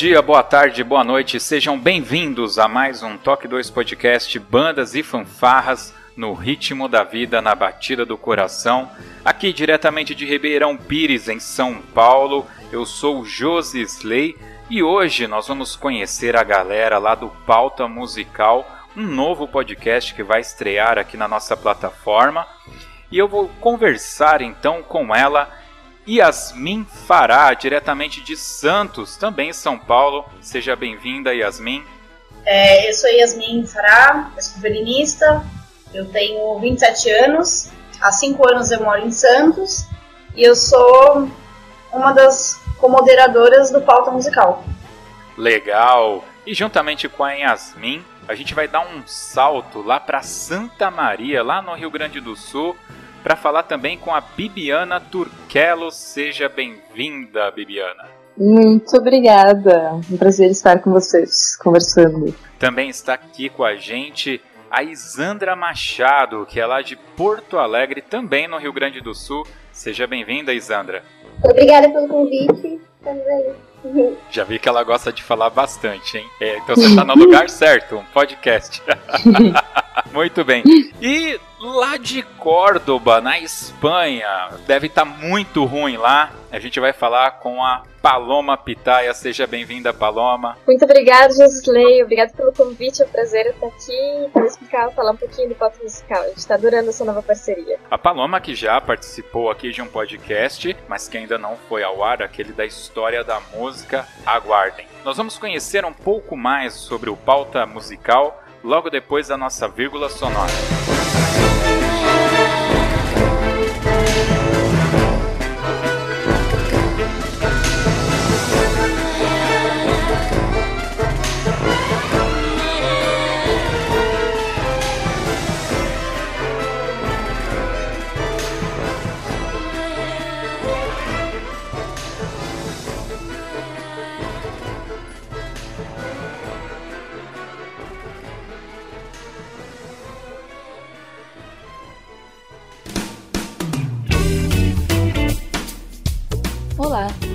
Dia, boa tarde, boa noite, sejam bem-vindos a mais um Toque 2 Podcast Bandas e Fanfarras no ritmo da vida, na batida do coração. Aqui diretamente de Ribeirão Pires, em São Paulo, eu sou Josi Slay e hoje nós vamos conhecer a galera lá do Pauta Musical, um novo podcast que vai estrear aqui na nossa plataforma. E eu vou conversar então com ela Yasmin Fará, diretamente de Santos, também em São Paulo. Seja bem-vinda, Yasmin. É, eu sou Yasmin Fará, eu sou violinista, eu tenho 27 anos, há 5 anos eu moro em Santos e eu sou uma das comoderadoras do Pauta Musical. Legal! E juntamente com a Yasmin, a gente vai dar um salto lá para Santa Maria, lá no Rio Grande do Sul, para falar também com a Bibiana Turquelo. Seja bem-vinda, Bibiana. Muito obrigada. Um prazer estar com vocês, conversando. Também está aqui com a gente a Isandra Machado, que é lá de Porto Alegre, também no Rio Grande do Sul. Seja bem-vinda, Isandra. Obrigada pelo convite. Também. Já vi que ela gosta de falar bastante, hein? É, então você está no lugar certo, um podcast. Muito bem. E lá de Córdoba, na Espanha, deve estar tá muito ruim lá. A gente vai falar com a Paloma Pitaia. Seja bem-vinda, Paloma. Muito obrigada, Josley. Obrigado pelo convite. É um prazer estar aqui para explicar, falar um pouquinho do pop musical. A gente está adorando essa nova parceria. A Paloma, que já participou aqui de um podcast, mas que ainda não foi ao ar, aquele da história da música, aguardem. Nós vamos conhecer um pouco mais sobre o pauta musical logo depois da nossa vírgula sonora. Olá,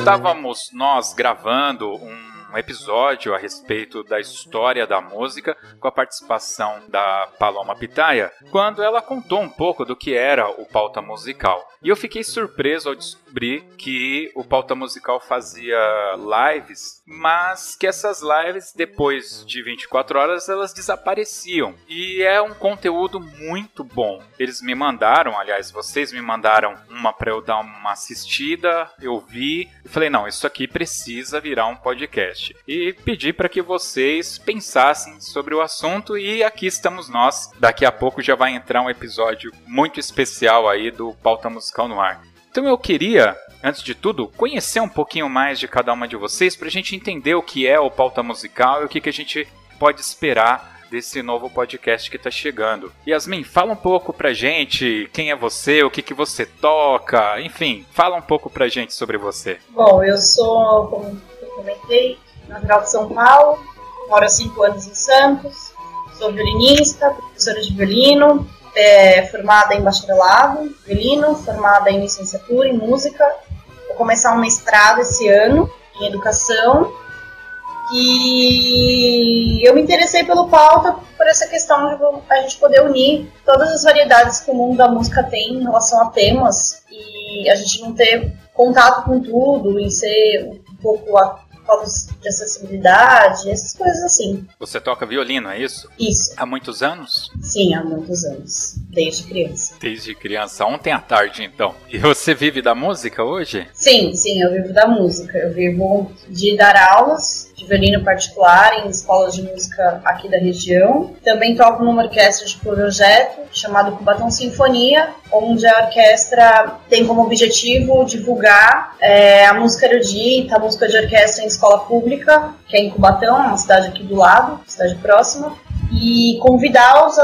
Estávamos nós gravando um episódio a respeito da história da música com a participação da Paloma Pitaia, quando ela contou um pouco do que era o pauta musical. E eu fiquei surpreso ao descobri que o Pauta Musical fazia lives, mas que essas lives, depois de 24 horas, elas desapareciam. E é um conteúdo muito bom. Eles me mandaram, aliás, vocês me mandaram uma para eu dar uma assistida, eu vi e falei: não, isso aqui precisa virar um podcast. E pedi para que vocês pensassem sobre o assunto e aqui estamos nós. Daqui a pouco já vai entrar um episódio muito especial aí do Pauta Musical no Ar. Então eu queria, antes de tudo, conhecer um pouquinho mais de cada uma de vocês para a gente entender o que é o Pauta Musical e o que, que a gente pode esperar desse novo podcast que está chegando. Yasmin, fala um pouco pra gente quem é você, o que, que você toca, enfim, fala um pouco pra gente sobre você. Bom, eu sou, como eu comentei, natural de São Paulo, moro há cinco anos em Santos, sou violinista, professora de violino, é, formada em bacharelado, violino, formada em licenciatura em música. Vou começar um mestrado esse ano em educação. E eu me interessei pelo pauta por essa questão de a gente poder unir todas as variedades que o mundo da música tem em relação a temas e a gente não ter contato com tudo e ser um pouco faltas de acessibilidade, essas coisas assim. Você toca violino, é isso? Isso. Há muitos anos? Sim, há muitos anos. Desde criança. Desde criança. Ontem à tarde, então. E você vive da música hoje? Sim, sim, eu vivo da música. Eu vivo de dar aulas de violino particular em escolas de música aqui da região. Também toco numa orquestra de projeto chamado Cubatão Sinfonia, onde a orquestra tem como objetivo divulgar é, a música erudita, a música de orquestra em escola pública, que é em Cubatão, uma cidade aqui do lado, cidade próxima e convidar os,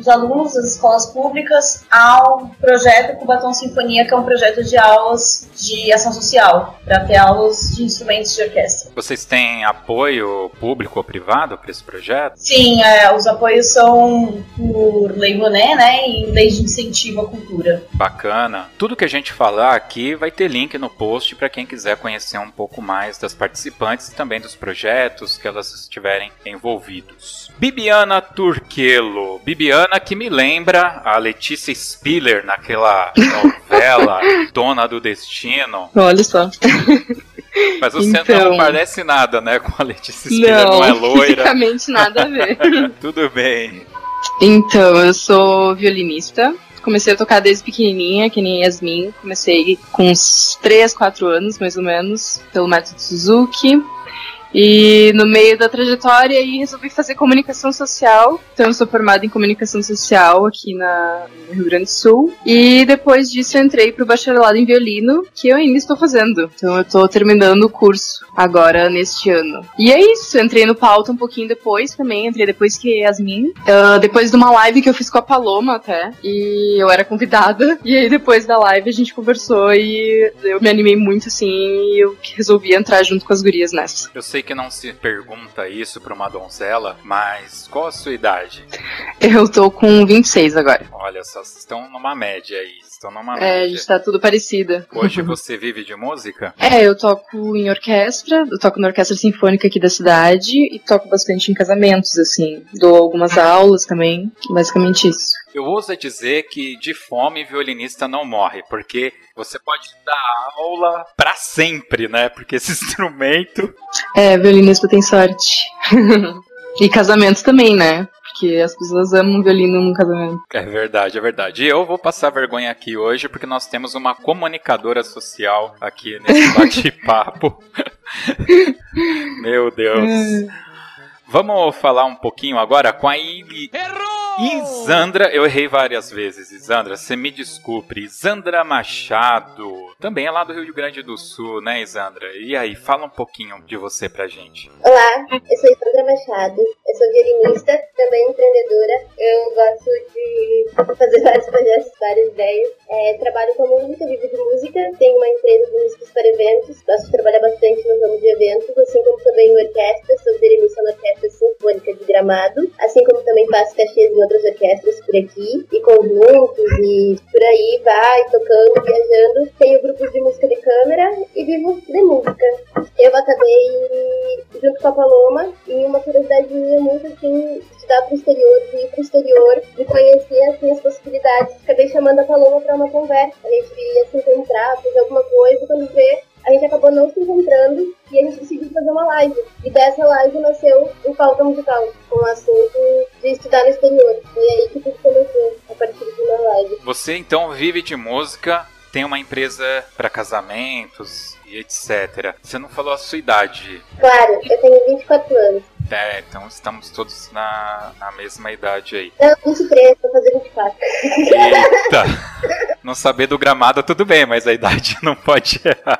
os, alunos das escolas públicas ao projeto Cubatão Sinfonia, que é um projeto de aulas de ação social, para ter aulas de instrumentos de orquestra. Vocês têm apoio público ou privado para esse projeto? Sim, é, os apoios são por Lei Boné, né, e Lei de Incentivo à Cultura. Bacana. Tudo que a gente falar aqui vai ter link no post para quem quiser conhecer um pouco mais das participantes e também dos projetos que elas estiverem envolvidos. Bibiana Bibiana Turquelo. Bibiana que me lembra a Letícia Spiller naquela novela Dona do Destino. Olha só. Mas você então, não parece nada, né, com a Letícia Spiller, não, não é loira. Fisicamente nada a ver. Tudo bem. Então, eu sou violinista. Comecei a tocar desde pequenininha, que nem Yasmin. Comecei com uns 3, 4 anos, mais ou menos, pelo método Suzuki. E no meio da trajetória aí resolvi fazer comunicação social. Então sou formada em comunicação social aqui na, no Rio Grande do Sul. E depois disso entrei pro bacharelado em violino, que eu ainda estou fazendo. Então eu tô terminando o curso agora neste ano. E é isso, entrei no pauta um pouquinho depois também, entrei depois que Yasmin. Uh, depois de uma live que eu fiz com a Paloma até. E eu era convidada. E aí depois da live a gente conversou e eu me animei muito assim e eu resolvi entrar junto com as gurias nessa. Eu sei que não se pergunta isso pra uma donzela, mas qual a sua idade? Eu tô com 26 agora. Olha só, vocês estão numa média aí. Estão numa é, média. a gente tá tudo parecido. Hoje você vive de música? É, eu toco em orquestra, eu toco na orquestra sinfônica aqui da cidade e toco bastante em casamentos, assim. Dou algumas aulas também, basicamente isso. Eu ouso dizer que de fome violinista não morre, porque você pode dar aula para sempre, né? Porque esse instrumento. É, violinista tem sorte. e casamento também, né? Porque as pessoas amam violino no casamento. É verdade, é verdade. E eu vou passar vergonha aqui hoje porque nós temos uma comunicadora social aqui nesse bate-papo. Meu Deus. É. Vamos falar um pouquinho agora com a Ili... Isandra, eu errei várias vezes, Isandra, você me desculpe. Isandra Machado, também é lá do Rio Grande do Sul, né, Isandra? E aí, fala um pouquinho de você pra gente. Olá, eu sou Isandra Machado, eu sou violinista, também empreendedora. Eu gosto de fazer vários projetos, várias ideias. É, trabalho com música, vivo de música, tenho uma empresa de músicas para eventos, gosto de trabalhar bastante no ramo de eventos, assim como também em orquestra, sou violinista na Orquestra Sinfônica de Gramado, assim como também faço caxias em outras orquestras por aqui, e conjuntos, e por aí vai, tocando, viajando. Tenho grupos de música de câmera e vivo de música. Eu acabei, junto com a Paloma, em uma curiosidade minha muito assim, estudar para o exterior, de ir para o exterior, de conhecer assim, as possibilidades. Acabei chamando a Paloma para uma conversa. A gente ia se encontrar, fazer alguma coisa, quando vê, a gente acabou não se encontrando e a gente decidiu fazer uma live. E dessa live nasceu o Pauta Musical, com o assunto de estudar no exterior. Foi aí que tudo começou, a partir de uma live. Você então vive de música, tem uma empresa para casamentos e etc. Você não falou a sua idade. Claro, eu tenho 24 anos. É, então estamos todos na, na mesma idade aí. Não, 23, vou fazer 24. Eita! Não saber do gramado tudo bem, mas a idade não pode errar.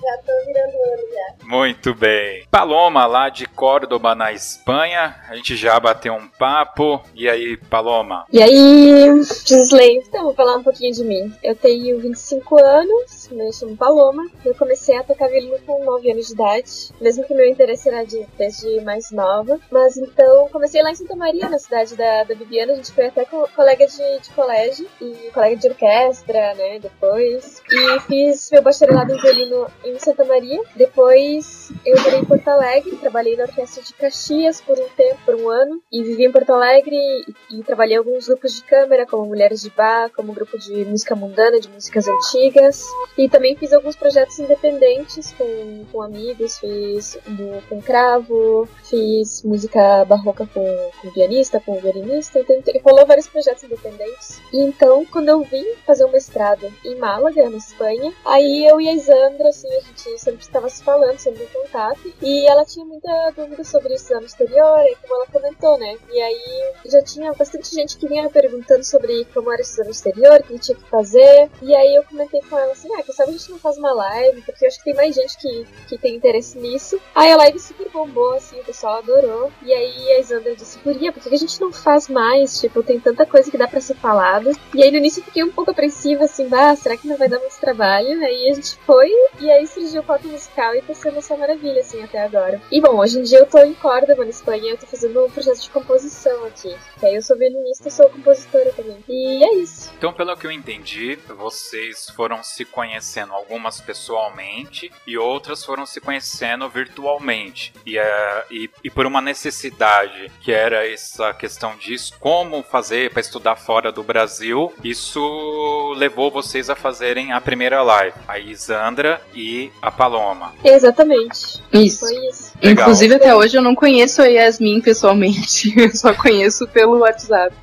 Já tô virando já. Muito bem. Paloma, lá de Córdoba, na Espanha. A gente já bateu um papo. E aí, Paloma? E aí, Gisley, então vou falar um pouquinho de mim. Eu tenho 25 anos, me chamo Paloma. Eu comecei a tocar violino com 9 anos de idade, mesmo que meu interesse era de, desde mais nova. Mas então, comecei lá em Santa Maria, na cidade da, da Bibiana. A gente foi até co colega de, de colégio e colega de orquestra, né, depois. E fiz meu bacharelado em violino em Santa Maria. Depois eu morei em Porto Alegre, trabalhei na orquestra de Caxias por um tempo, por um ano, e vivi em Porto Alegre e, e trabalhei em alguns grupos de câmara, como Mulheres de Bar, como grupo de música mundana, de músicas antigas. E também fiz alguns projetos independentes com, com amigos, fiz do, com cravo, fiz música barroca com, com pianista, com violinista, então rolou vários projetos independentes. E então, quando eu vim fazer um mestrado em Málaga, na Espanha, aí eu e a Isandra, assim, a gente sempre estava se falando sobre o contato, e ela tinha muita dúvida sobre isso no exterior, e como ela comentou, né? E aí já tinha bastante gente que vinha perguntando sobre como era estudar no exterior, o que tinha que fazer, e aí eu comentei com ela assim, ah, quem sabe a gente não faz uma live, porque eu acho que tem mais gente que, que tem interesse nisso. Aí a live super bombou, assim, o pessoal adorou, e aí a Isandra disse, Guria, por que a gente não faz mais? Tipo, tem tanta coisa que dá pra ser falado. E aí no início eu fiquei um pouco apreensiva, assim, bah, será que não vai dar muito trabalho? Aí a gente foi, e aí surgiu o pop musical e tá sendo essa maravilha, assim, até agora. E bom, hoje em dia eu tô em Córdoba, na Espanha, eu tô fazendo um projeto de composição aqui. Que aí eu sou violinista e sou compositora também. E é isso. Então, pelo que eu entendi, vocês foram se conhecendo, algumas pessoalmente e outras foram se conhecendo virtualmente. E, é, e, e por uma necessidade, que era essa questão disso, como fazer para estudar fora do Brasil, isso levou vocês a fazerem a primeira live, a Isandra e a Paloma. Exatamente. Isso. Foi isso. Legal. Inclusive, até hoje eu não conheço a Yasmin pessoalmente. Eu só conheço pelo WhatsApp.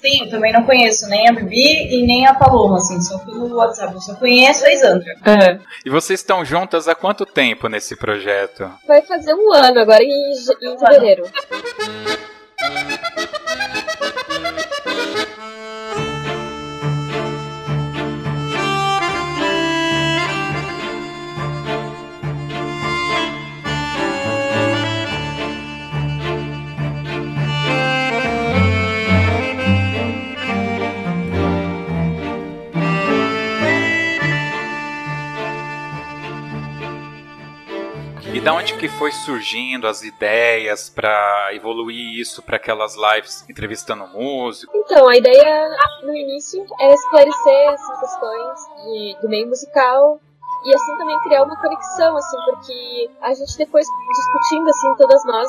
Sim, eu também não conheço nem a Bibi e nem a Paloma, assim, só pelo WhatsApp. Eu só conheço a Isandra. É. E vocês estão juntas há quanto tempo nesse projeto? vai fazer um ano agora em, em fevereiro. Da onde que foi surgindo as ideias para evoluir isso para aquelas lives entrevistando músico? Então, a ideia no início era esclarecer assim, questões de, do meio musical e assim também criar uma conexão, assim, porque a gente depois discutindo, assim, todas nós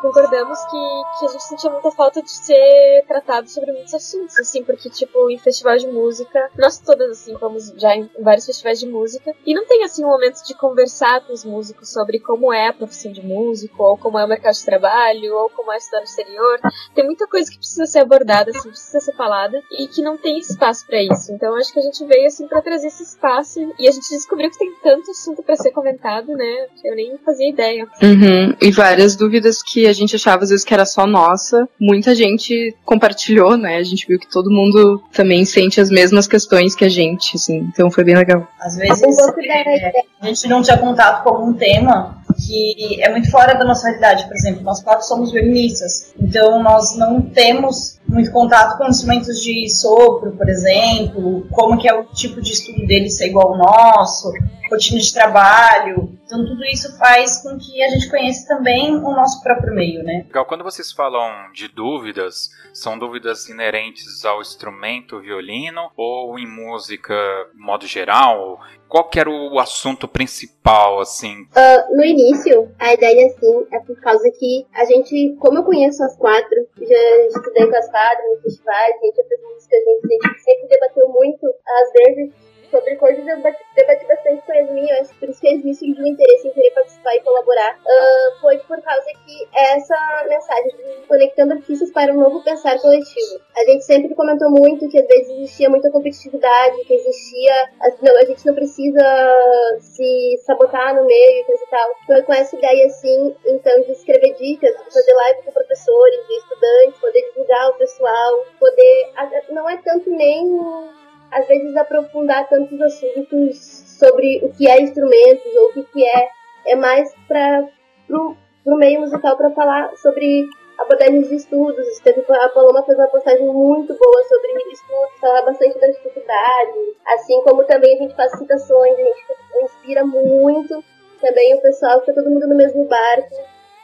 concordamos que, que a gente sentia muita falta de ser tratado sobre muitos assuntos, assim, porque, tipo, em festival de música, nós todas, assim, fomos já em vários festivais de música, e não tem, assim, um momento de conversar com os músicos sobre como é a profissão de músico, ou como é o mercado de trabalho, ou como é estudar no exterior. Tem muita coisa que precisa ser abordada, assim, precisa ser falada, e que não tem espaço pra isso. Então, acho que a gente veio, assim, pra trazer esse espaço, e a gente descobriu que tem tanto assunto pra ser comentado, né, eu nem fazia ideia. Uhum. E várias dúvidas que a gente achava às vezes que era só nossa. Muita gente compartilhou, né? A gente viu que todo mundo também sente as mesmas questões que a gente, assim. Então foi bem legal. Às vezes é, a gente não tinha contato com algum tema que é muito fora da nossa realidade. Por exemplo, nós quatro somos violinistas, então nós não temos muito contato com instrumentos de sopro, por exemplo, como que é o tipo de estudo deles ser igual ao nosso, rotina de trabalho. Então tudo isso faz com que a gente conheça também o nosso próprio meio, né? Legal, quando vocês falam de dúvidas, são dúvidas inerentes ao instrumento violino ou em música, modo geral? Qual que era o assunto principal, assim? Uh, no início, a ideia, assim, é por causa que a gente, como eu conheço as quatro, já estudei com as quatro nos festivais, a gente já fez música, a gente, a gente sempre debateu muito, às vezes, sobre coisas eu debati bastante com a Yasmin, eu acho por isso que a Yasmin sentiu interesse em querer participar e colaborar. Uh, foi por causa que essa mensagem de conectando artistas para um novo pensar coletivo. A gente sempre comentou muito que às vezes existia muita competitividade, que existia. Não, a gente não precisa se sabotar no meio e coisa e tal. Foi com essa ideia assim, então, de escrever dicas, de fazer live com professores, de estudantes, poder divulgar o pessoal, poder. Não é tanto nem às vezes aprofundar tantos assuntos sobre o que é instrumentos ou o que, que é é mais para o meio musical para falar sobre abordagens de estudos. Teve, a Paloma fez uma postagem muito boa sobre estudos, falar bastante das dificuldades, assim como também a gente faz citações, a gente inspira muito também o pessoal, fica todo mundo no mesmo barco,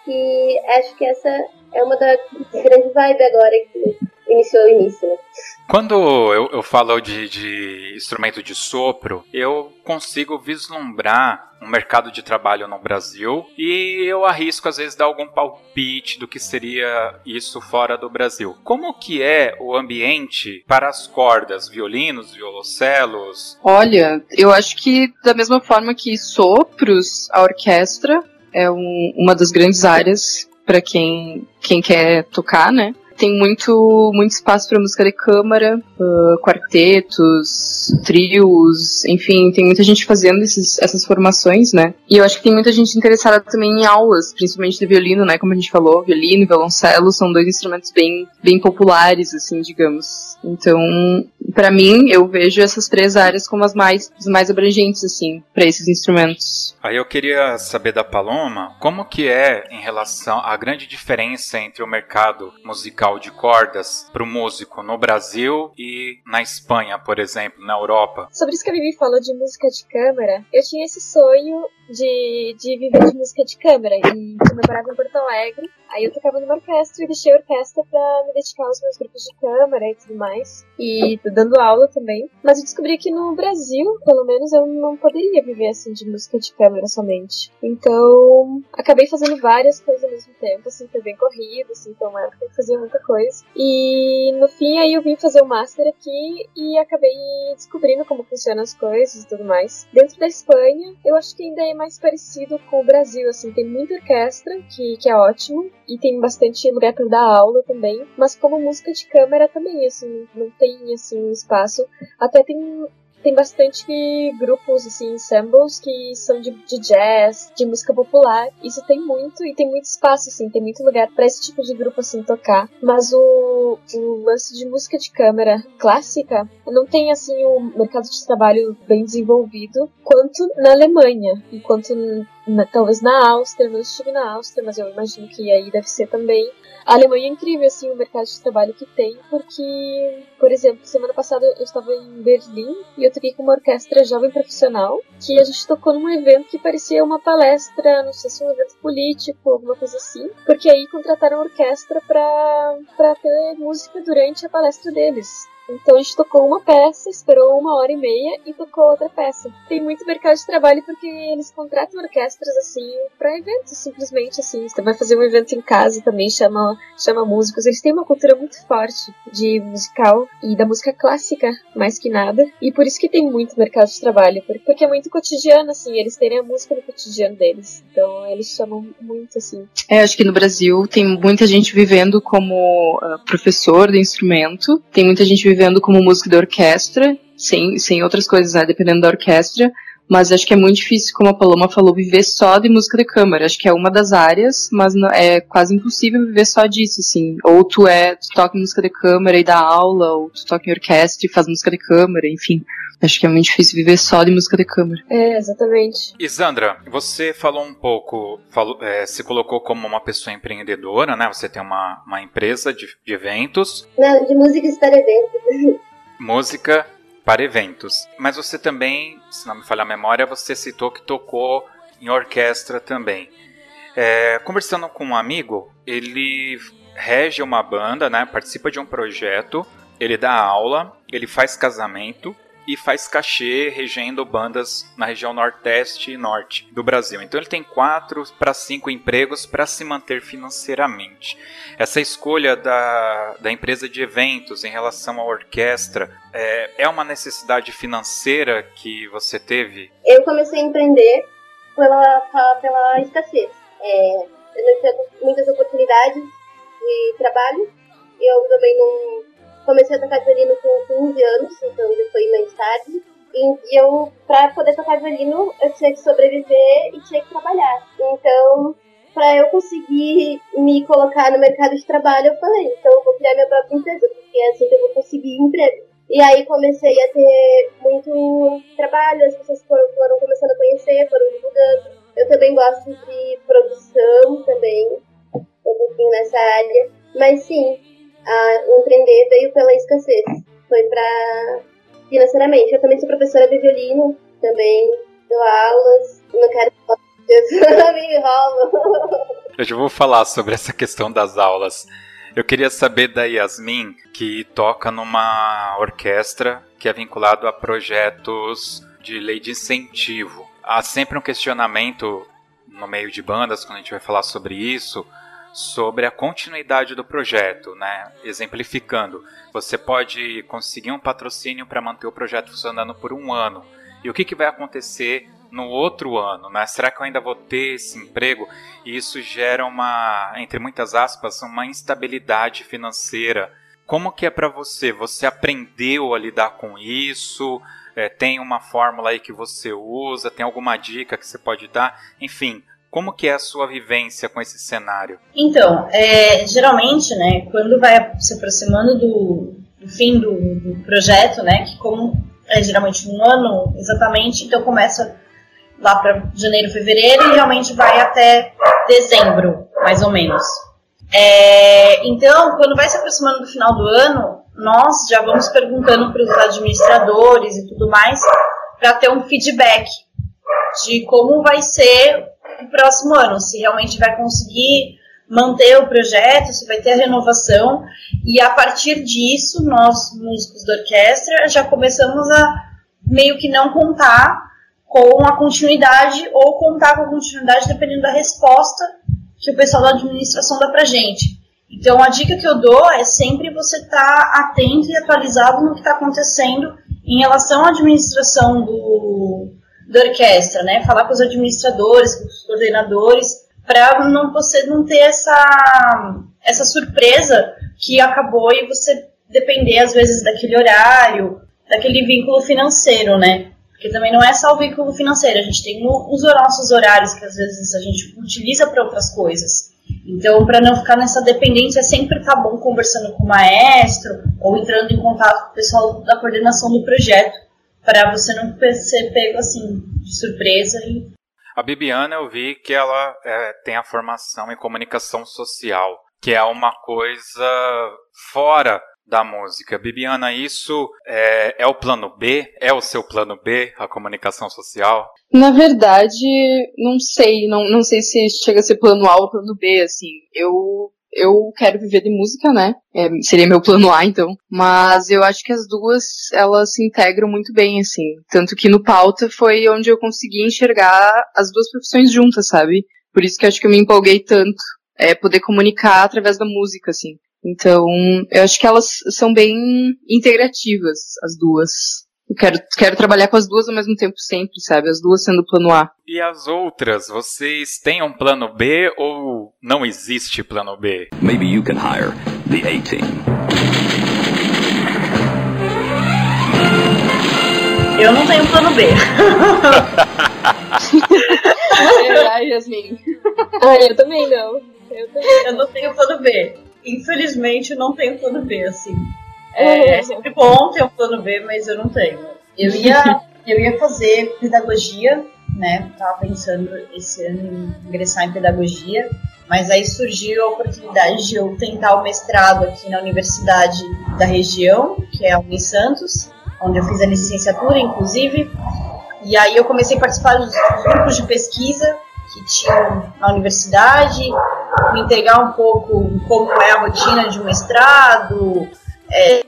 e acho que essa é uma das grandes vibes agora que iniciou o início, né? Quando eu, eu falo de, de instrumento de sopro, eu consigo vislumbrar um mercado de trabalho no Brasil e eu arrisco às vezes dar algum palpite do que seria isso fora do Brasil. Como que é o ambiente para as cordas, violinos, violoncelos? Olha, eu acho que da mesma forma que sopros, a orquestra é um, uma das grandes áreas para quem, quem quer tocar, né? Tem muito, muito espaço para música de câmara, uh, quartetos, trios, enfim, tem muita gente fazendo esses, essas formações, né? E eu acho que tem muita gente interessada também em aulas, principalmente de violino, né? Como a gente falou, violino e violoncelo são dois instrumentos bem, bem populares, assim, digamos. Então, para mim, eu vejo essas três áreas como as mais, as mais abrangentes, assim, para esses instrumentos. Aí eu queria saber da Paloma, como que é em relação à grande diferença entre o mercado musical de cordas para o músico no Brasil e na Espanha, por exemplo, na Europa? Sobre isso que a Vivi falou de música de câmara, eu tinha esse sonho de, de viver de música de câmara e eu morava em Porto Alegre Aí eu tocava numa orquestra e deixei a orquestra pra me dedicar aos meus grupos de câmara e tudo mais. E dando aula também. Mas eu descobri que no Brasil, pelo menos, eu não poderia viver assim de música de câmara somente. Então, acabei fazendo várias coisas ao mesmo tempo, assim, foi bem corrido, assim, então uma época fazia muita coisa. E no fim aí eu vim fazer o master aqui e acabei descobrindo como funcionam as coisas e tudo mais. Dentro da Espanha, eu acho que ainda é mais parecido com o Brasil, assim, tem muita orquestra, que, que é ótimo, e tem bastante lugar para dar aula também, mas como música de câmera também, assim, não tem, assim, espaço. Até tem tem bastante grupos, assim, ensembles que são de, de, jazz, de música popular. Isso tem muito, e tem muito espaço, assim, tem muito lugar para esse tipo de grupo, assim, tocar. Mas o, o lance de música de câmera clássica não tem, assim, um mercado de trabalho bem desenvolvido quanto na Alemanha, enquanto na, talvez na Áustria, não estive na Áustria, mas eu imagino que aí deve ser também. A Alemanha é incrível, assim, o mercado de trabalho que tem, porque, por exemplo, semana passada eu estava em Berlim e eu toquei com uma orquestra jovem profissional, que a gente tocou num evento que parecia uma palestra, não sei se um evento político, alguma coisa assim, porque aí contrataram a orquestra para ter música durante a palestra deles. Então a gente tocou uma peça, esperou uma hora e meia e tocou outra peça. Tem muito mercado de trabalho porque eles contratam orquestras assim para eventos, simplesmente assim. Você vai fazer um evento em casa também, chama, chama músicos. Eles têm uma cultura muito forte de musical e da música clássica, mais que nada. E por isso que tem muito mercado de trabalho, porque é muito cotidiano, assim, eles terem a música no cotidiano deles. Então eles chamam muito assim. É, acho que no Brasil tem muita gente vivendo como uh, professor de instrumento, tem muita gente vivendo vivendo como músico de orquestra, sem, sem outras coisas, né, dependendo da orquestra, Mas acho que é muito difícil, como a Paloma falou, viver só de música de câmara. Acho que é uma das áreas, mas não, é quase impossível viver só disso, assim. Ou tu é, tu toca em música de câmara e dá aula, ou tu toca em orquestra e faz música de câmara, enfim. Acho que é muito difícil viver só de música de câmara. É, exatamente. Isandra, você falou um pouco, falou, é, se colocou como uma pessoa empreendedora, né? Você tem uma, uma empresa de, de eventos. Não, de músicas para eventos. Música para eventos. Mas você também, se não me falha a memória, você citou que tocou em orquestra também. É, conversando com um amigo, ele rege uma banda, né? Participa de um projeto, ele dá aula, ele faz casamento e faz cachê regendo bandas na região Nordeste e Norte do Brasil. Então ele tem quatro para cinco empregos para se manter financeiramente. Essa escolha da, da empresa de eventos em relação à orquestra é, é uma necessidade financeira que você teve? Eu comecei a empreender pela, pela escassez. É, eu não tinha muitas oportunidades de trabalho. Eu também não comecei a tocar violino com 15 anos, então já foi mais tarde. E eu, pra poder tocar violino, eu tinha que sobreviver e tinha que trabalhar. Então, para eu conseguir me colocar no mercado de trabalho, eu falei, então eu vou criar minha própria empresa, porque é assim que eu vou conseguir emprego. E aí comecei a ter muito trabalho, as pessoas foram, foram começando a conhecer, foram divulgando. Eu também gosto de produção também, um pouquinho nessa área. Mas sim, a empreender veio pela escassez. Foi para financeiramente. Eu também sou professora de violino, também dou aulas, não quero me enrolo. Eu já vou falar sobre essa questão das aulas. Eu queria saber da Yasmin, que toca numa orquestra que é vinculado a projetos de lei de incentivo. Há sempre um questionamento no meio de bandas, quando a gente vai falar sobre isso, sobre a continuidade do projeto, né? Exemplificando, você pode conseguir um patrocínio para manter o projeto funcionando por um ano. E o que, que vai acontecer no outro ano, né? Será que eu ainda vou ter esse emprego? E isso gera uma, entre muitas aspas, uma instabilidade financeira. Como que é para você? Você aprendeu a lidar com isso? É, tem uma fórmula aí que você usa? Tem alguma dica que você pode dar? Enfim, como que é a sua vivência com esse cenário? Então, é, geralmente, né, quando vai se aproximando do, do fim do, do, projeto, né, que como é geralmente um ano exatamente, então começa lá para janeiro, fevereiro e realmente vai até dezembro, mais ou menos. É, então, quando vai se aproximando do final do ano, nós já vamos perguntando para os administradores e tudo mais para ter um feedback de como vai ser o próximo ano, se realmente vai conseguir manter o projeto, se vai ter a renovação. E a partir disso, nós, músicos da orquestra, já começamos a meio que não contar com a continuidade ou contar com a continuidade dependendo da resposta que o pessoal da administração dá pra gente. Então, a dica que eu dou é sempre você estar tá atento e atualizado no que está acontecendo em relação à administração do, da orquestra, né? Falar com os administradores, com os coordenadores, para não você não ter essa essa surpresa que acabou e você depender às vezes daquele horário, daquele vínculo financeiro, né? Porque também não é só o vínculo financeiro, a gente tem os nossos horários que às vezes a gente utiliza para outras coisas. Então, para não ficar nessa dependência, sempre tá bom conversando com o maestro ou entrando em contato com o pessoal da coordenação do projeto para você não ser pego assim de surpresa. E... A Bibiana eu vi que ela é, tem a formação em comunicação social, que é uma coisa fora da música. Bibiana, isso é, é, o plano B? É o seu plano B, a comunicação social? Na verdade, não sei. Não, não sei se chega a ser plano A ou plano B, assim. Eu eu quero viver de música, né? É, seria meu plano A, então. Mas eu acho que as duas, elas se integram muito bem, assim. Tanto que no pauta foi onde eu consegui enxergar as duas profissões juntas, sabe? Por isso que eu acho que eu me empolguei tanto. É poder comunicar através da música, assim. Então, eu acho que elas são bem integrativas, as duas. Eu quero, quero trabalhar com as duas ao mesmo tempo sempre, sabe? As duas sendo o plano A. E as outras, vocês têm um plano B ou não existe plano B? Maybe you can hire the A-Team. Eu não tenho plano B. Ai, Yasmin. Ah, eu também não. Eu, também. eu não tenho plano B. Infelizmente, eu não tenho plano B, assim. É, é sempre bom ter um plano B, mas eu não tenho. Eu ia, eu ia fazer pedagogia, né? Tava pensando esse ano em ingressar em pedagogia, mas aí surgiu a oportunidade de eu tentar o mestrado aqui na universidade da região, que é a Uni Santos, onde eu fiz a licenciatura, inclusive. E aí eu comecei a participar dos grupos de pesquisa que tinham na universidade, me entregar um pouco como é a rotina de um mestrado, é,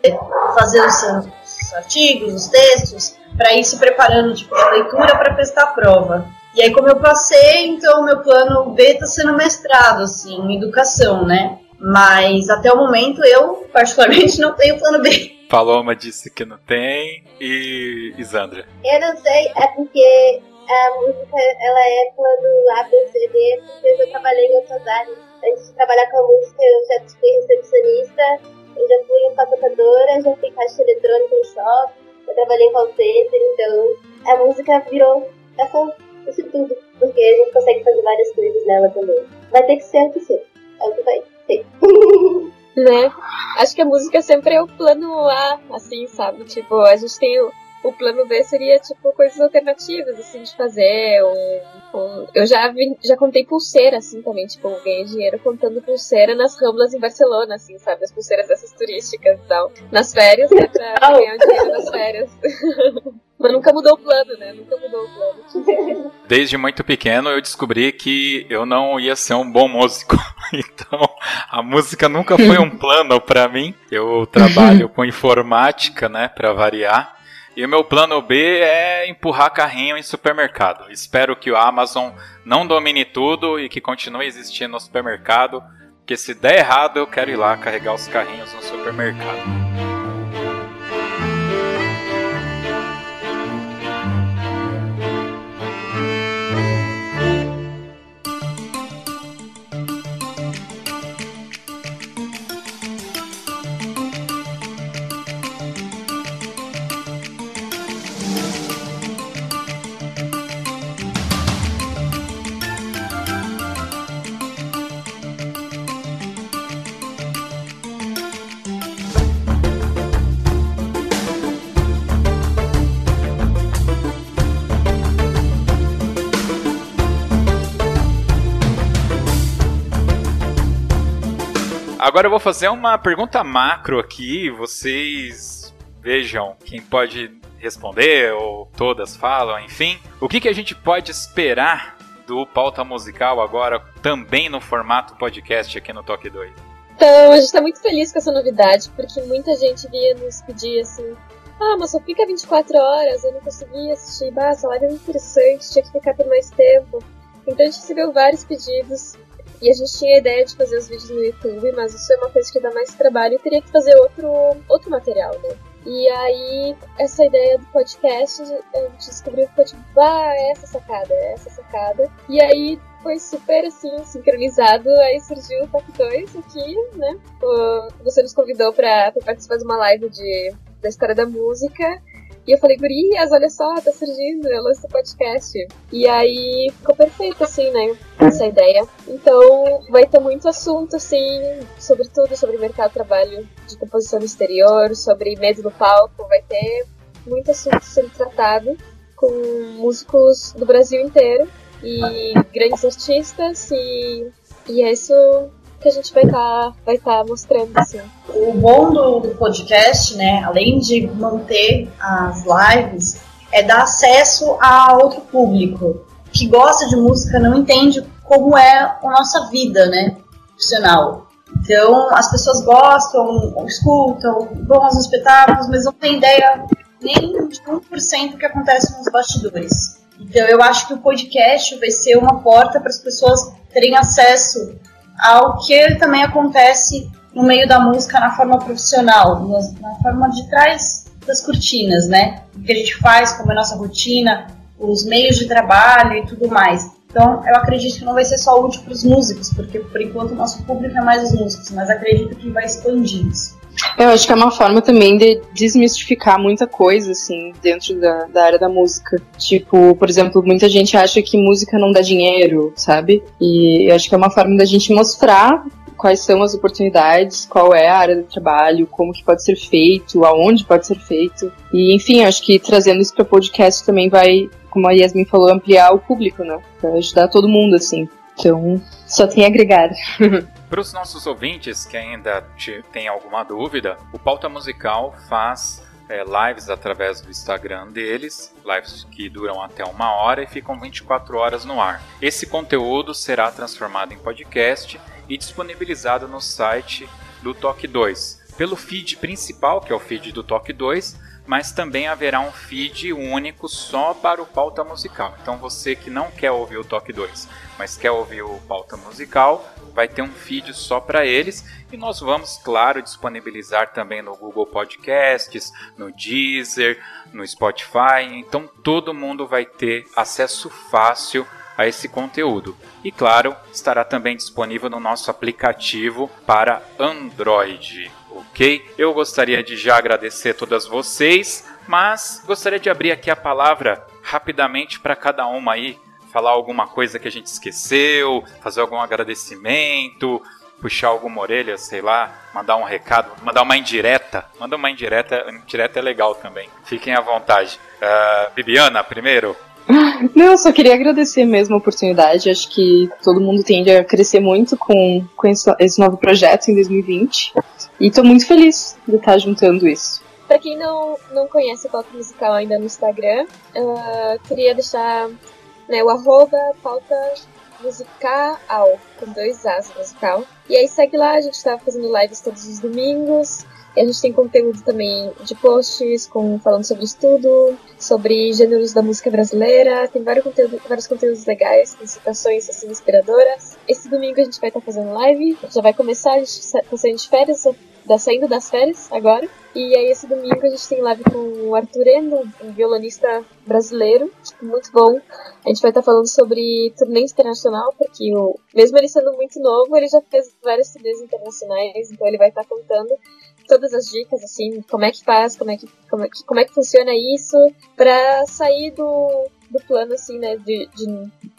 fazer os, os, artigos, os textos, para ir se preparando tipo, de leitura para prestar a prova. E aí, como eu passei, então meu plano B está sendo mestrado, assim, em educação, né? Mas até o momento eu, particularmente, não tenho plano B. Paloma disse que não tem. E Isandra? Eu não sei, é porque a música ela é plano A, B, C, D, porque eu já trabalhei em outras áreas. Antes de trabalhar com a música, eu já fui recepcionista, eu já fui empacotadora, já fui caixa eletrônica em shopping, eu trabalhei em call center, então a música virou essa, isso tudo, porque a gente consegue fazer várias coisas nela também. Vai ter que ser o que ser, é o que vai ser. né? Acho que a música sempre é o plano A, assim, sabe? Tipo, a gente tem o, o plano B seria, tipo, coisas alternativas, assim, de fazer. eu já, vi, já contei pulseira, assim, também. Tipo, ganhei dinheiro contando pulseira nas ramblas em Barcelona, assim, sabe? As pulseiras dessas turísticas e tal. Nas férias, né? Pra ganhar dinheiro nas férias. Mas nunca mudou o plano, né? Nunca mudou o plano. Desde muito pequeno eu descobri que eu não ia ser um bom músico. Então, a música nunca foi um plano para mim. Eu trabalho com informática, né, para variar. E o meu plano B é empurrar carrinho em supermercado. Espero que o Amazon não domine tudo e que continue existindo no supermercado, porque se der errado eu quero ir lá carregar os carrinhos no supermercado. Agora eu vou fazer uma pergunta macro aqui, vocês vejam quem pode responder, ou todas falam, enfim. O que, que a gente pode esperar do Pauta Musical agora, também no formato podcast aqui no Toque 2? Então, a gente está muito feliz com essa novidade, porque muita gente vinha nos pedir assim: ah, mas só fica 24 horas, eu não consegui assistir, bah, live é muito interessante, tinha que ficar por mais tempo. Então a gente recebeu vários pedidos e a gente tinha a ideia de fazer os vídeos no YouTube, mas isso é uma coisa que dá mais trabalho e teria que fazer outro, outro material, né? E aí, essa ideia do podcast, a gente descobriu que foi tipo, ah, é essa sacada, é essa sacada. E aí foi super assim, sincronizado. Aí surgiu o Top 2 aqui, né? Você nos convidou para participar de uma live de, da história da música. E eu falei, gurias, olha só, tá surgindo, eu lanço podcast. E aí ficou perfeito, assim, né? Essa ideia. Então vai ter muito assunto, assim, sobre tudo, sobre mercado de trabalho de composição no exterior, sobre medo no palco. Vai ter muito assunto sendo tratado com músicos do Brasil inteiro e grandes artistas e, e é isso que a gente vai estar tá, vai tá mostrando, assim. O bom do, do podcast, né, além de manter as lives, é dar acesso a outro público que gosta de música, não entende como é a nossa vida, né, profissional. Então, as pessoas gostam, escutam, vão aos espetáculos, mas não tem ideia nem de 1% do que acontece nos bastidores. Então, eu acho que o podcast vai ser uma porta para as pessoas terem acesso ao que também acontece no meio da música na forma profissional, na forma de trás das cortinas, né? O que a gente faz, como é a nossa rotina, os meios de trabalho e tudo mais. Então, eu acredito que não vai ser só útil para os músicos, porque por enquanto o nosso público é mais os músicos, mas acredito que vai expandir isso. Eu acho que é uma forma também de desmistificar muita coisa, assim, dentro da, da área da música. Tipo, por exemplo, muita gente acha que música não dá dinheiro, sabe? E eu acho que é uma forma da gente mostrar quais são as oportunidades, qual é a área do trabalho, como que pode ser feito, aonde pode ser feito. E, enfim, acho que trazendo isso para podcast também vai, como a Yasmin falou, ampliar o público, né? Pra ajudar todo mundo, assim. Então, só tem a agregar. Para os nossos ouvintes que ainda têm alguma dúvida, o Pauta Musical faz é, lives através do Instagram deles, lives que duram até uma hora e ficam 24 horas no ar. Esse conteúdo será transformado em podcast e disponibilizado no site do Toque 2, pelo feed principal, que é o feed do Toque 2, mas também haverá um feed único só para o pauta musical. Então você que não quer ouvir o Toque 2, mas quer ouvir o pauta musical, vai ter um feed só para eles e nós vamos, claro, disponibilizar também no Google Podcasts, no Deezer, no Spotify. Então todo mundo vai ter acesso fácil a esse conteúdo. E claro, estará também disponível no nosso aplicativo para Android. Ok? Eu gostaria de já agradecer a todas vocês, mas gostaria de abrir aqui a palavra rapidamente para cada uma aí falar alguma coisa que a gente esqueceu, fazer algum agradecimento, puxar alguma orelha, sei lá, mandar um recado, mandar uma indireta. Manda uma indireta, indireta é legal também. Fiquem à vontade. Uh, Bibiana, primeiro. Não, só queria agradecer mesmo a oportunidade. Acho que todo mundo tende a crescer muito com, com esse, novo projeto em 2020. E estou muito feliz de estar juntando isso. Pra quem não, não conhece o Pauta Musical ainda no Instagram, uh, queria deixar né, o arroba pauta musical, com dois As musical. E aí segue lá, a gente tá fazendo lives todos os domingos. E a gente tem conteúdo também de posts com, falando sobre estudo, sobre gêneros da música brasileira. Tem vários, conteúdo, vários conteúdos legais, com citações assim, inspiradoras. Esse domingo a gente vai estar tá fazendo live, já vai começar, a gente tá saindo de férias, tá saindo das férias agora. E aí esse domingo a gente tem live com o Arthur Endo, um violonista brasileiro, muito bom. A gente vai estar tá falando sobre turnê internacional, porque o, mesmo ele sendo muito novo, ele já fez vários turnês internacionais, então ele vai estar tá contando todas as dicas, assim, como é que faz, como é que, como é que, como é que funciona isso, para sair do, do plano, assim, né, de, de,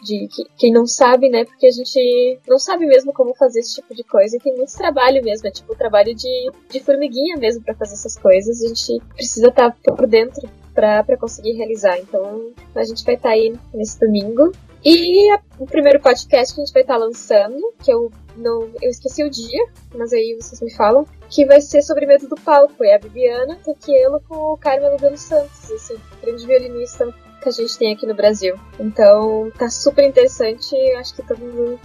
de, de, quem não sabe, né, porque a gente não sabe mesmo como fazer esse tipo de coisa e tem muito trabalho mesmo, é tipo trabalho de, de formiguinha mesmo para fazer essas coisas, a gente precisa estar tá por dentro para conseguir realizar. Então, a gente vai estar tá aí nesse domingo. E a, o primeiro podcast que a gente vai estar tá lançando, que eu não eu esqueci o dia, mas aí vocês me falam, que vai ser sobre medo do palco. É a Bibiana Toquielo com o Carmelo dos Santos, assim, grande violinista que a gente tem aqui no Brasil. Então tá super interessante, acho que todo mundo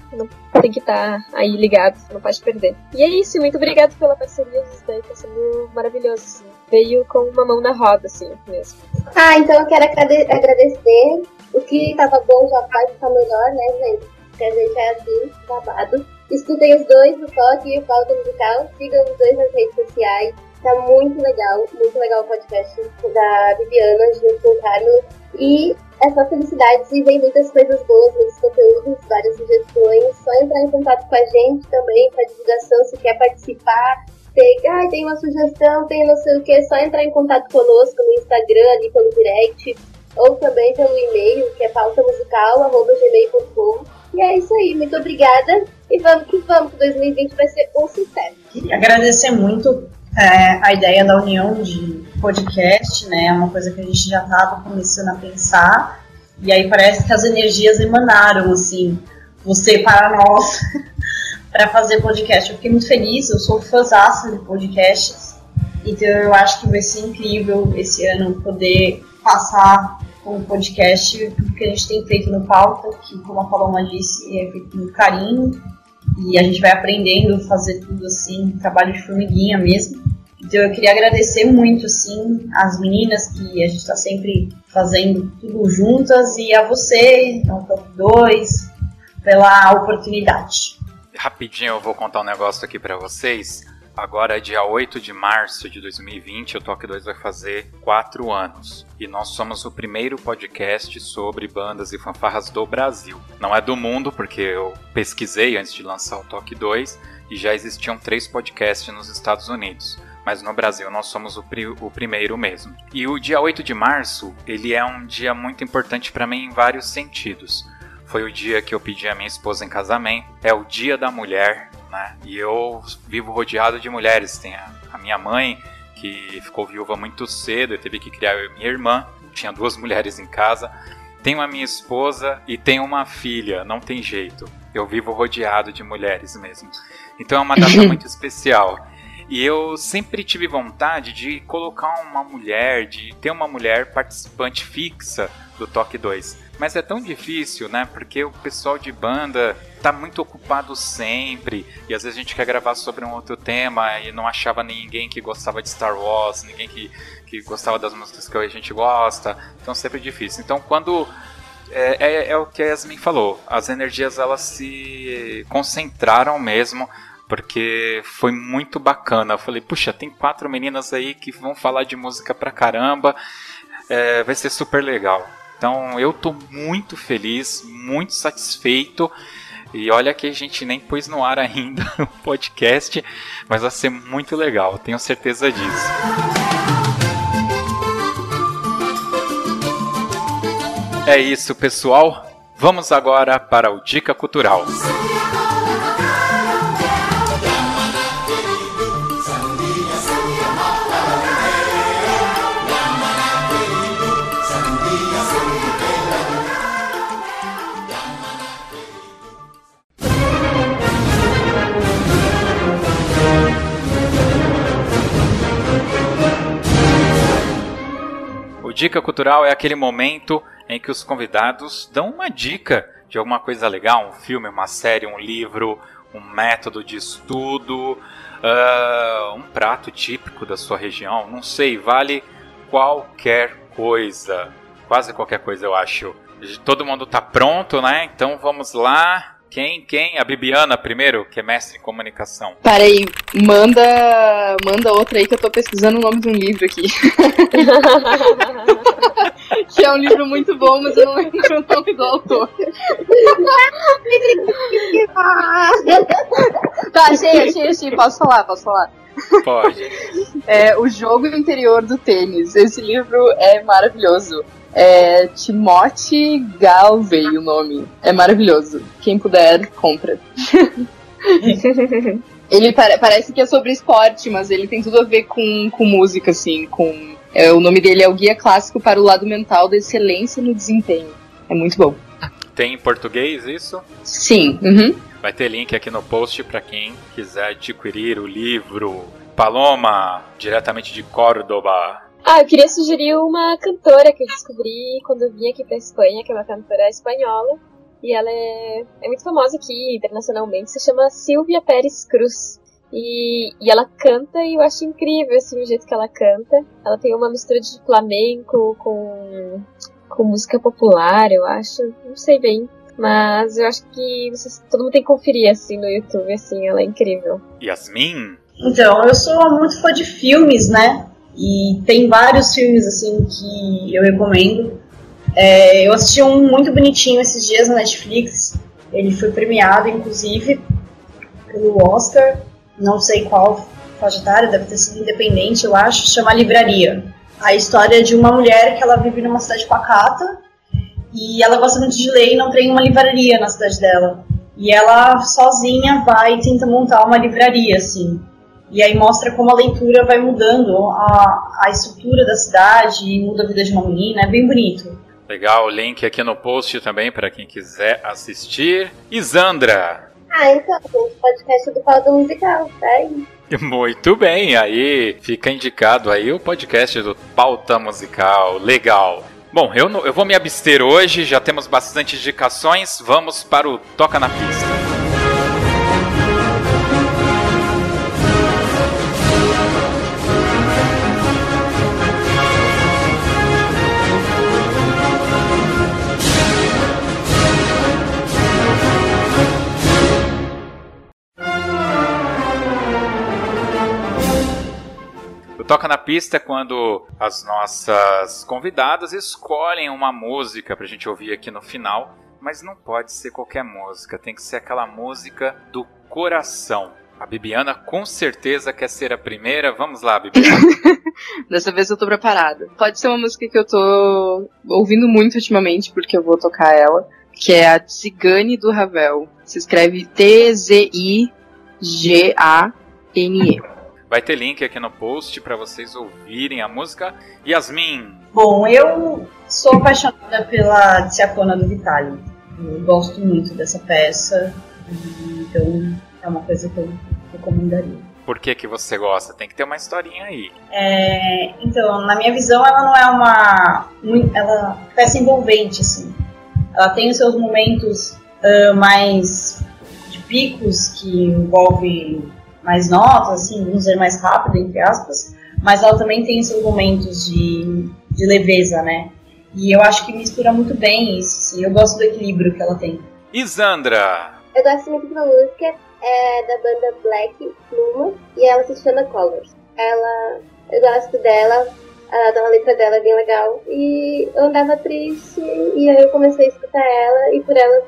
tem que estar tá aí ligado, não pode perder. E é isso, muito obrigado pela parceria, isso daí tá sendo maravilhoso, assim. Veio com uma mão na roda, assim, mesmo. Ah, então eu quero agradecer. O que tava bom já faz ficar melhor, né, gente? Gente é assim, babado. Escutem os dois, o Toque e o Pauta Musical. Sigam os dois nas redes sociais. Tá muito legal, muito legal o podcast da Bibiana junto com o Carlos. E é só felicidades e vem muitas coisas boas, muitos conteúdos, várias sugestões. Só entrar em contato com a gente também para divulgação, se quer participar. Tem, ah, tem uma sugestão, tem não sei o que, só entrar em contato conosco no Instagram, ali pelo direct, ou também pelo e-mail, que é pautamusical.gmail.com. E é isso aí, muito obrigada. E vamos que vamos, que 2020 vai ser um sucesso. Queria agradecer muito é, a ideia da união de podcast, né? É uma coisa que a gente já estava começando a pensar. E aí parece que as energias emanaram, assim, você para nós, para fazer podcast. Eu fiquei muito feliz, eu sou fãzaça de podcasts. Então eu acho que vai ser incrível esse ano poder passar com o podcast que a gente tem feito no pauta, que como a Paloma disse, é feito com carinho e a gente vai aprendendo a fazer tudo assim, trabalho de formiguinha mesmo. Então eu queria agradecer muito assim as meninas que a gente está sempre fazendo tudo juntas e a você, então Top 2, pela oportunidade. Rapidinho eu vou contar um negócio aqui para vocês. Agora, é dia 8 de março de 2020, o Toque 2 vai fazer 4 anos. E nós somos o primeiro podcast sobre bandas e fanfarras do Brasil. Não é do mundo, porque eu pesquisei antes de lançar o Toque 2 e já existiam três podcasts nos Estados Unidos. mas no Brasil nós somos o, pri o primeiro mesmo. E o dia 8 de março, ele é um dia muito importante para mim em vários sentidos. Foi o dia que eu pedi a minha esposa em casamento, é o dia da mulher, né? E eu vivo rodeado de mulheres. Tem a, a minha mãe, que ficou viúva muito cedo e teve que criar minha irmã. Tinha duas mulheres em casa. Tenho a minha esposa e tenho uma filha, não tem jeito. Eu vivo rodeado de mulheres mesmo. Então é uma data muito especial. E eu sempre tive vontade de colocar uma mulher, de ter uma mulher participante fixa do Toque 2. Mas é tão difícil, né? Porque o pessoal de banda tá muito ocupado sempre. E às vezes a gente quer gravar sobre um outro tema e não achava ninguém que gostava de Star Wars, ninguém que, que gostava das músicas que a gente gosta. Então sempre é difícil. Então quando. É, é, é o que a Yasmin falou. As energias elas se concentraram mesmo porque foi muito bacana. Eu falei, puxa, tem quatro meninas aí que vão falar de música pra caramba, é, vai ser super legal. Então eu tô muito feliz, muito satisfeito. E olha que a gente nem pôs no ar ainda o podcast, mas vai ser muito legal, tenho certeza disso. É isso, pessoal. Vamos agora para o Dica Cultural. Dica cultural é aquele momento em que os convidados dão uma dica de alguma coisa legal, um filme, uma série, um livro, um método de estudo, uh, um prato típico da sua região, não sei, vale qualquer coisa, quase qualquer coisa eu acho. Todo mundo tá pronto, né? Então vamos lá. Quem? Quem? A Bibiana primeiro, que é mestre em comunicação. Peraí, manda, manda outra aí que eu tô pesquisando o nome de um livro aqui. que é um livro muito bom, mas eu não lembro o nome do autor. tá, achei, achei, achei. Posso falar, posso falar. Pode. É, o Jogo Interior do Tênis. Esse livro é maravilhoso. É Timothy Galvey o nome. É maravilhoso. Quem puder, compra. ele pare parece que é sobre esporte, mas ele tem tudo a ver com, com música, assim, com. É, o nome dele é o Guia Clássico para o Lado Mental da Excelência no Desempenho. É muito bom. Tem em português isso? Sim. Uhum. Vai ter link aqui no post para quem quiser adquirir o livro. Paloma, diretamente de Córdoba. Ah, eu queria sugerir uma cantora que eu descobri quando eu vim aqui pra Espanha, que é uma cantora espanhola. E ela é, é muito famosa aqui internacionalmente, se chama Silvia Pérez Cruz. E, e ela canta e eu acho incrível assim, o jeito que ela canta. Ela tem uma mistura de flamenco com, com música popular, eu acho. Não sei bem. Mas eu acho que vocês, todo mundo tem que conferir assim no YouTube, assim, ela é incrível. Yasmin? Então, eu sou muito fã de filmes, né? E tem vários filmes assim que eu recomendo. É, eu assisti um muito bonitinho esses dias na Netflix. Ele foi premiado, inclusive, pelo Oscar. Não sei qual faixa deve ter sido independente, eu acho. Chama Livraria. A história de uma mulher que ela vive numa cidade pacata e ela gosta muito de ler e não tem uma livraria na cidade dela. E ela sozinha vai e tenta montar uma livraria, assim. E aí mostra como a leitura vai mudando a, a estrutura da cidade e muda a vida de uma menina, é bem bonito. Legal, o link aqui no post também para quem quiser assistir. Isandra! Ah, então, gente, podcast do Pauta Musical, tá aí. Muito bem, aí fica indicado aí o podcast do Pauta Musical. Legal. Bom, eu, eu vou me abster hoje, já temos bastante indicações, vamos para o Toca na Pista. Toca na Pista é quando as nossas convidadas escolhem uma música pra gente ouvir aqui no final, mas não pode ser qualquer música, tem que ser aquela música do coração. A Bibiana com certeza quer ser a primeira. Vamos lá, Bibiana. Dessa vez eu tô preparada. Pode ser uma música que eu tô ouvindo muito ultimamente, porque eu vou tocar ela, que é a Tzigane do Ravel. Se escreve T-Z-I-G-A-N-E. Vai ter link aqui no post para vocês ouvirem a música. Yasmin. Bom, eu sou apaixonada pela Tsiacona do Vitali. Eu gosto muito dessa peça, então é uma coisa que eu recomendaria. Por que, que você gosta? Tem que ter uma historinha aí. É, então, na minha visão, ela não é uma. Ela peça envolvente, assim. Ela tem os seus momentos uh, mais de picos que envolve mais notas, assim, vamos dizer, mais rápido, entre aspas, mas ela também tem seus momentos de, de leveza, né? E eu acho que mistura muito bem isso, assim, eu gosto do equilíbrio que ela tem. Isandra! Eu gosto muito da música, é da banda Black Pluma, e ela se chama Colors. Ela, eu gosto dela, a, letra dela é bem legal, e eu andava triste, e aí eu comecei a escutar ela, e por ela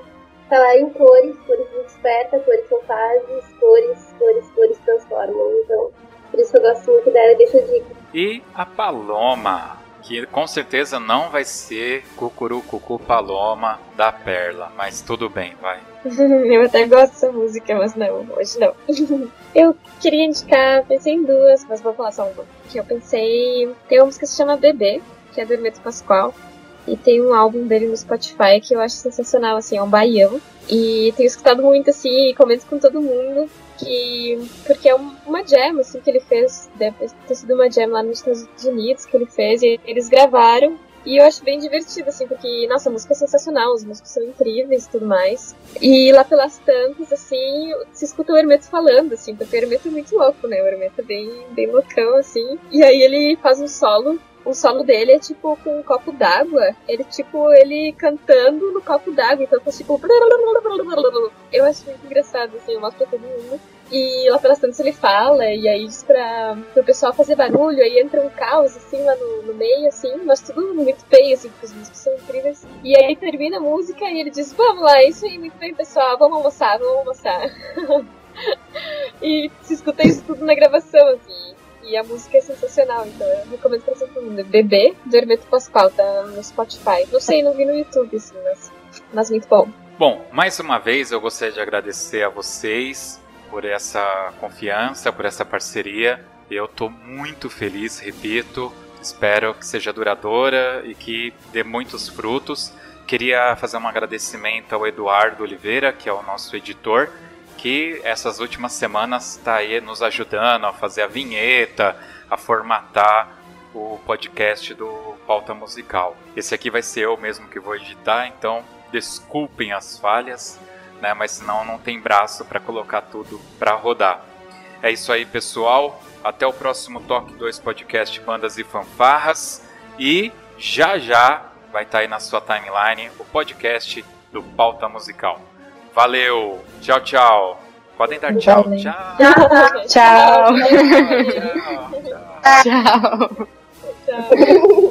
falar em cores, cores desperta, cores são fases, cores, cores, cores transformam. Então, por isso que eu gosto muito dela e deixo a dica. E a Paloma, que com certeza não vai ser Cucuru Cucu Paloma da Perla, mas tudo bem, vai. eu até gosto dessa música, mas não, hoje não. eu queria indicar, pensei em duas, mas vou falar só uma. Que eu pensei. Tem uma música que se chama Bebê, que é do Hermeto Pascoal. E tem um álbum dele no Spotify que eu acho sensacional, assim, é um baião. E tenho escutado muito, assim, e comento com todo mundo que. Porque é uma jam, assim, que ele fez. Deve ter sido uma jam lá nos Estados Unidos que ele fez. E eles gravaram. E eu acho bem divertido, assim, porque, nossa, a música é sensacional, as músicas são incríveis e tudo mais. E lá pelas tantas, assim, se escuta o Hermeto falando, assim, porque o Hermeto é muito louco, né? O Hermeto é bem, bem loucão, assim. E aí ele faz um solo o solo dele é tipo com um copo d'água. Ele, tipo, ele cantando no copo d'água. Então faz tipo. Eu acho muito engraçado, assim, eu mostro pra todo mundo. E lá pelas tantas ele fala, e aí diz pra, pro pessoal fazer barulho, aí entra um caos, assim, lá no, no meio, assim, mas tudo muito feio, assim, porque os músicos são incríveis. E aí termina a música e ele diz, vamos lá, isso aí, muito bem, pessoal, vamos almoçar, vamos almoçar. e se escuta isso tudo na gravação, assim. E a música é sensacional, então eu recomendo pra todo mundo. Bebê, do Hermeto Pascoal, tá no Spotify. Não sei, não vi no YouTube, assim, mas, mas muito bom. Bom, mais uma vez eu gostaria de agradecer a vocês por essa confiança, por essa parceria. Eu estou muito feliz, repito. Espero que seja duradoura e que dê muitos frutos. Queria fazer um agradecimento ao Eduardo Oliveira, que é o nosso editor, que essas últimas semanas está aí nos ajudando a fazer a vinheta, a formatar o podcast do Pauta Musical. Esse aqui vai ser eu mesmo que vou editar, então desculpem as falhas, né? Mas senão não tem braço para colocar tudo para rodar. É isso aí, pessoal. Até o próximo Toque 2 Podcast Bandas e Fanfarras. E já já vai estar tá aí na sua timeline o podcast do Pauta Musical. Valeu! Tchau, tchau! Podem dar tchau. Tchau. Tchau. Tchau. Tchau. tchau. tchau.